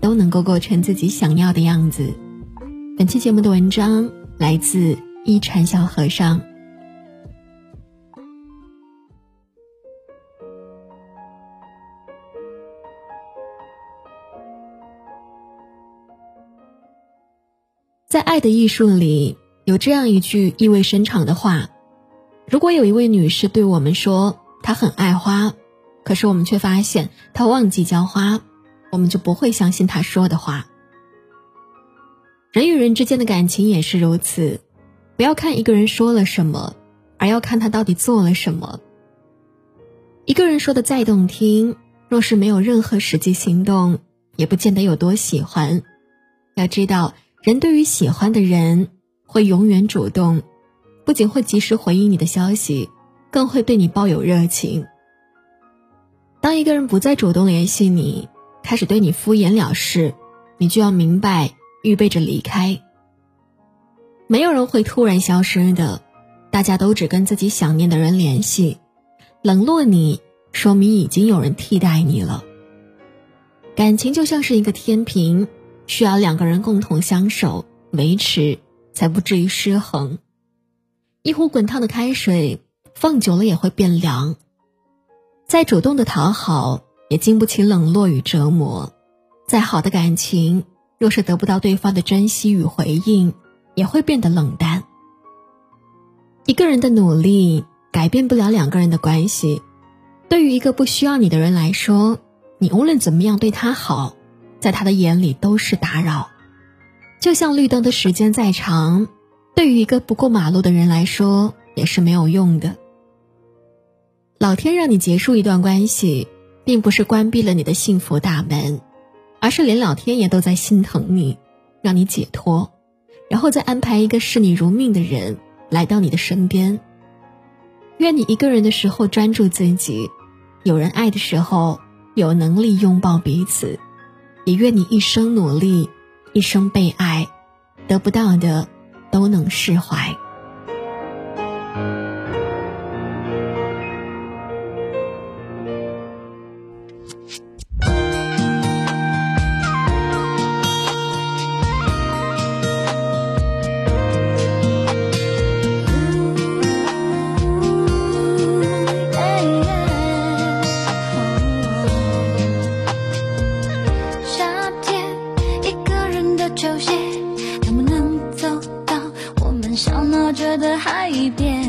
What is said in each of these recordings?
都能够过成自己想要的样子。本期节目的文章来自一禅小和尚。在《爱的艺术》里有这样一句意味深长的话：如果有一位女士对我们说她很爱花，可是我们却发现她忘记浇花，我们就不会相信他说的话。人与人之间的感情也是如此，不要看一个人说了什么，而要看他到底做了什么。一个人说的再动听，若是没有任何实际行动，也不见得有多喜欢。要知道。人对于喜欢的人，会永远主动，不仅会及时回应你的消息，更会对你抱有热情。当一个人不再主动联系你，开始对你敷衍了事，你就要明白，预备着离开。没有人会突然消失的，大家都只跟自己想念的人联系。冷落你，说明已经有人替代你了。感情就像是一个天平。需要两个人共同相守维持，才不至于失衡。一壶滚烫的开水放久了也会变凉。再主动的讨好，也经不起冷落与折磨。再好的感情，若是得不到对方的珍惜与回应，也会变得冷淡。一个人的努力改变不了两个人的关系。对于一个不需要你的人来说，你无论怎么样对他好。在他的眼里都是打扰，就像绿灯的时间再长，对于一个不过马路的人来说也是没有用的。老天让你结束一段关系，并不是关闭了你的幸福大门，而是连老天爷都在心疼你，让你解脱，然后再安排一个视你如命的人来到你的身边。愿你一个人的时候专注自己，有人爱的时候有能力拥抱彼此。也愿你一生努力，一生被爱，得不到的都能释怀。冒着的海边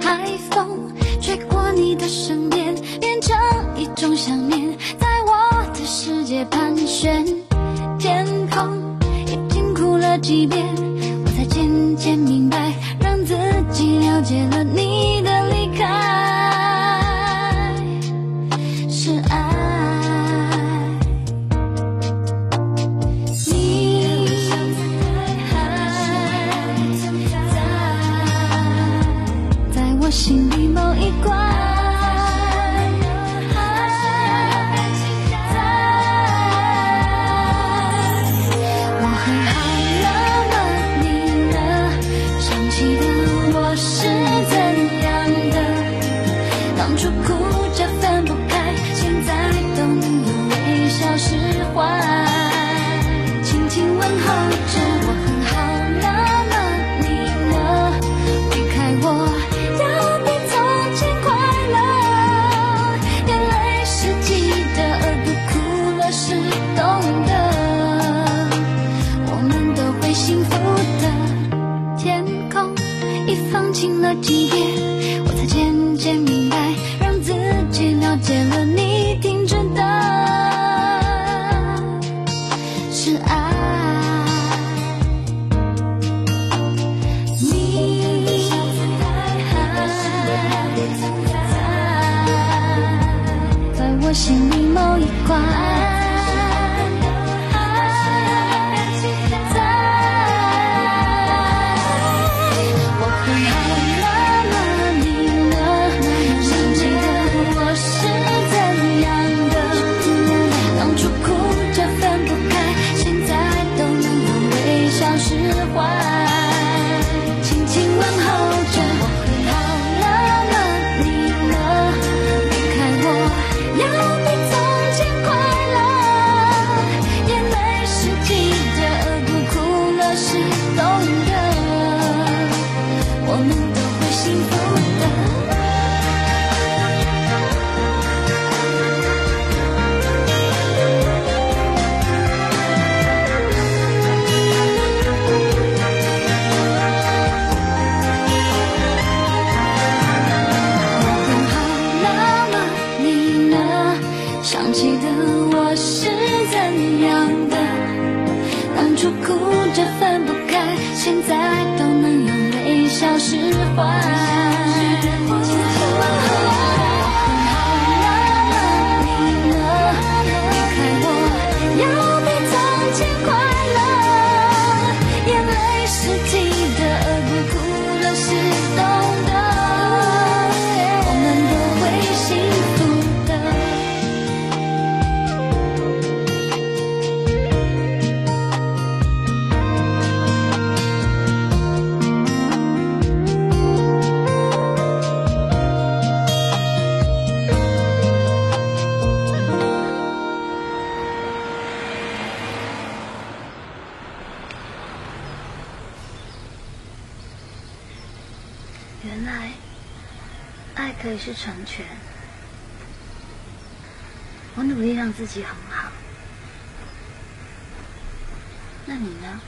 海风吹过你的身边变成一种想念在我的世界盘旋天空已经哭了几遍我才渐渐明白让自己了解了你的离开。轻轻问候着。心里某一关。我们都会幸福的我很好那么你呢？想起的我是怎样的？当初哭着分不开现在爱。爱可以是成全，我努力让自己很好。那你呢？